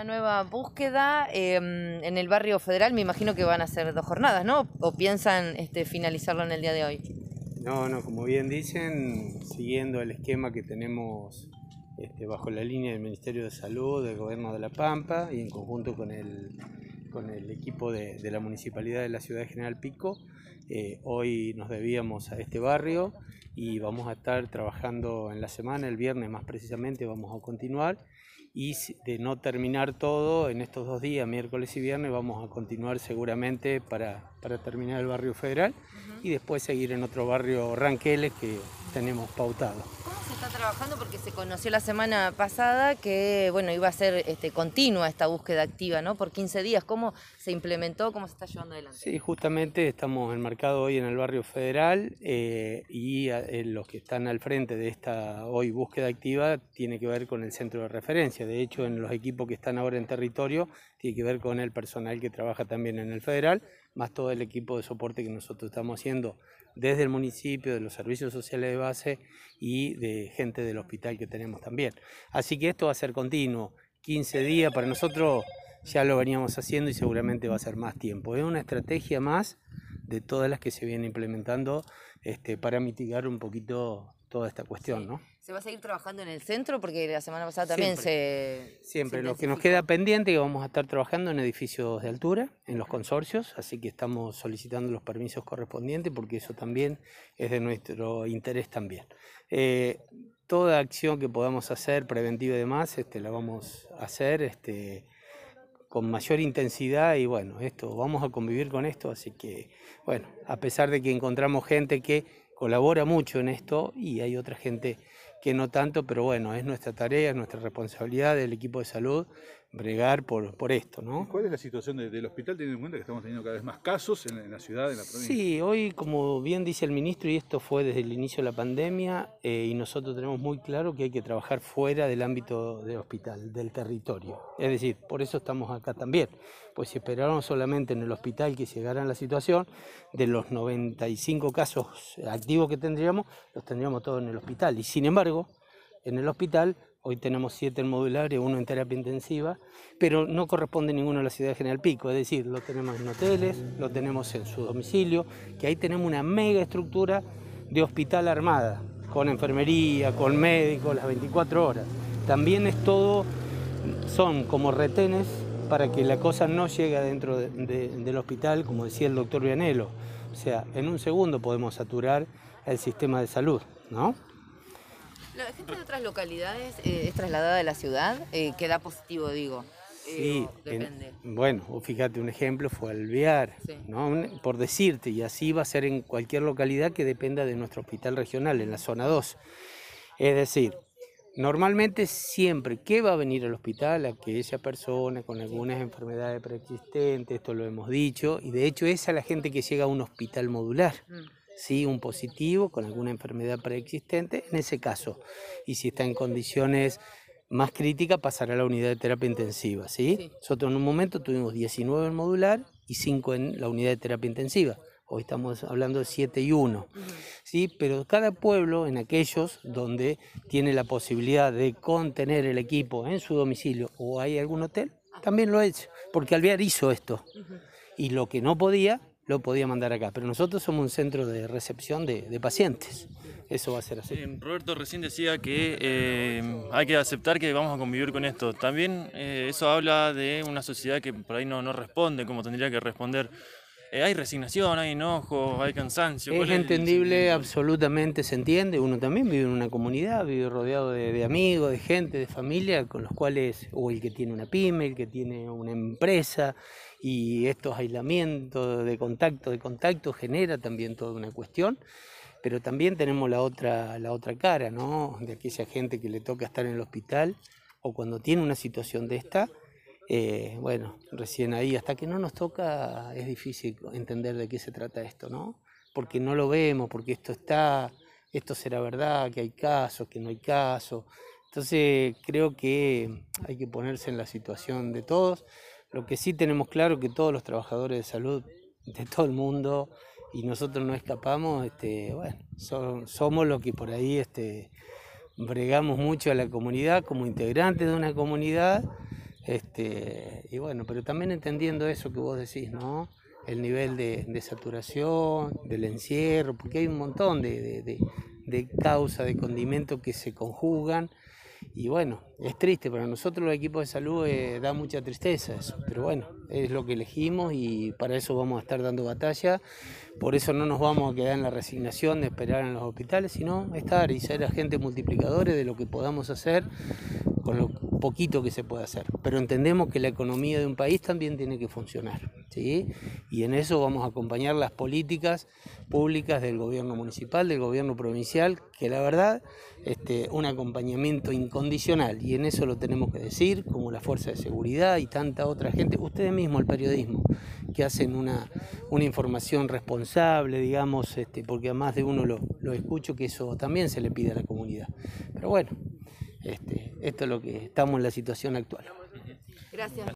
una nueva búsqueda em, en el barrio federal. Me imagino que van a ser dos jornadas, ¿no? ¿O piensan este, finalizarlo en el día de hoy? No, no, como bien dicen, siguiendo el esquema que tenemos este, bajo la línea del Ministerio de Salud, del Gobierno de La Pampa y en conjunto con el, con el equipo de, de la Municipalidad de la Ciudad de General Pico, eh, hoy nos debíamos a este barrio y vamos a estar trabajando en la semana, el viernes más precisamente vamos a continuar y de no terminar todo en estos dos días, miércoles y viernes, vamos a continuar seguramente para, para terminar el barrio federal y después seguir en otro barrio Ranqueles que tenemos pautado está trabajando porque se conoció la semana pasada que bueno iba a ser este, continua esta búsqueda activa, ¿no? Por 15 días. ¿Cómo se implementó? ¿Cómo se está llevando adelante? Sí, justamente estamos enmarcados hoy en el barrio federal eh, y eh, los que están al frente de esta hoy búsqueda activa tiene que ver con el centro de referencia. De hecho, en los equipos que están ahora en territorio tiene que ver con el personal que trabaja también en el federal, más todo el equipo de soporte que nosotros estamos haciendo desde el municipio, de los servicios sociales de base y de gente del hospital que tenemos también. Así que esto va a ser continuo, 15 días para nosotros ya lo veníamos haciendo y seguramente va a ser más tiempo. Es una estrategia más de todas las que se vienen implementando este, para mitigar un poquito toda esta cuestión, ¿no? ¿Se va a seguir trabajando en el centro? Porque la semana pasada también se... Siempre, lo que nos queda pendiente es que vamos a estar trabajando en edificios de altura, en los consorcios, así que estamos solicitando los permisos correspondientes porque eso también es de nuestro interés también. Eh, toda acción que podamos hacer, preventiva y demás, este, la vamos a hacer este, con mayor intensidad y bueno, esto, vamos a convivir con esto, así que bueno, a pesar de que encontramos gente que colabora mucho en esto y hay otra gente que no tanto, pero bueno, es nuestra tarea, es nuestra responsabilidad del equipo de salud bregar por, por esto. ¿no? ¿Cuál es la situación del hospital teniendo en cuenta que estamos teniendo cada vez más casos en, la ciudad, en la provincia? Sí, hoy como bien dice el ministro, y esto fue desde el inicio de la pandemia, eh, y nosotros tenemos muy claro que hay que trabajar fuera del ámbito del hospital, del territorio. Es decir, por eso estamos acá también, pues si esperáramos solamente en el hospital que llegara la situación, de los 95 casos activos que tendríamos, los tendríamos todos en el hospital. Y sin embargo, en el hospital Hoy tenemos siete en modular y uno en terapia intensiva, pero no corresponde ninguno a la ciudad de General Pico, es decir, lo tenemos en hoteles, lo tenemos en su domicilio, que ahí tenemos una mega estructura de hospital armada, con enfermería, con médicos, las 24 horas. También es todo, son como retenes para que la cosa no llegue dentro del hospital, como decía el doctor Vianelo. O sea, en un segundo podemos saturar el sistema de salud, ¿no? La gente de otras localidades eh, es trasladada de la ciudad, eh, queda positivo, digo. Sí, depende. bueno, fíjate, un ejemplo fue Alvear, ¿no? por decirte, y así va a ser en cualquier localidad que dependa de nuestro hospital regional, en la zona 2. Es decir, normalmente siempre que va a venir al hospital aquella persona con algunas enfermedades preexistentes, esto lo hemos dicho, y de hecho esa es la gente que llega a un hospital modular. Mm sí, un positivo con alguna enfermedad preexistente, en ese caso. Y si está en condiciones más críticas, pasará a la unidad de terapia intensiva. ¿sí? Nosotros en un momento tuvimos 19 en modular y 5 en la unidad de terapia intensiva. Hoy estamos hablando de 7 y 1. ¿sí? Pero cada pueblo, en aquellos donde tiene la posibilidad de contener el equipo en su domicilio o hay algún hotel, también lo ha hecho. Porque Alvear hizo esto. Y lo que no podía, lo podía mandar acá. Pero nosotros somos un centro de recepción de, pacientes. Eso va a ser así. Roberto recién decía que eh, hay que aceptar que vamos a convivir con esto. También eh, eso habla de una sociedad que por ahí no, no responde como tendría que responder. Eh, hay resignación, hay enojo, hay cansancio. Es entendible, absolutamente se entiende. Uno también vive en una comunidad, vive rodeado de, de, amigos, de gente, de familia, con los cuales, o el que tiene una pyme, el que tiene una empresa, y estos aislamientos de contacto, de contacto genera también toda una cuestión, pero también tenemos la otra, la otra cara, ¿no? De aquella gente que le toca estar en el hospital o cuando tiene una situación de esta, eh, bueno, recién ahí, hasta que no nos toca, es difícil entender de qué se trata esto, ¿no? Porque no lo vemos, porque esto está, esto será verdad, que hay casos, que no hay casos. Entonces creo que hay que ponerse en la situación de todos. Lo que sí tenemos claro que todos los trabajadores de salud de todo el mundo y nosotros no escapamos, este, bueno, somos los que por ahí este, bregamos mucho a la comunidad como integrantes de una comunidad, Este, y bueno, pero también entendiendo eso que vos decís, ¿no? El nivel de, saturación, del encierro, porque hay un montón de, de, de causas, de condimentos que se conjugan y bueno, es triste, para nosotros los equipos de salud eh, da mucha tristeza eso, pero bueno, es lo que elegimos y para eso vamos a estar dando batalla, por eso no nos vamos a quedar en la resignación de esperar en los hospitales, sino estar y ser agentes multiplicadores de lo que podamos hacer con lo poquito que se puede hacer. Pero entendemos que la economía de un país también tiene que funcionar, ¿sí? Y en eso vamos a acompañar las políticas públicas del gobierno municipal, del gobierno provincial, que la verdad, este, un acompañamiento incondicional, y en eso lo tenemos que decir, como la fuerza de seguridad y tanta otra gente, ustedes mismos, el periodismo, que hacen una, información responsable, digamos, este, porque a más de uno lo, lo escucho, que eso también se le pide a la comunidad. Pero bueno, este, esto es lo que estamos en la situación actual. Gracias.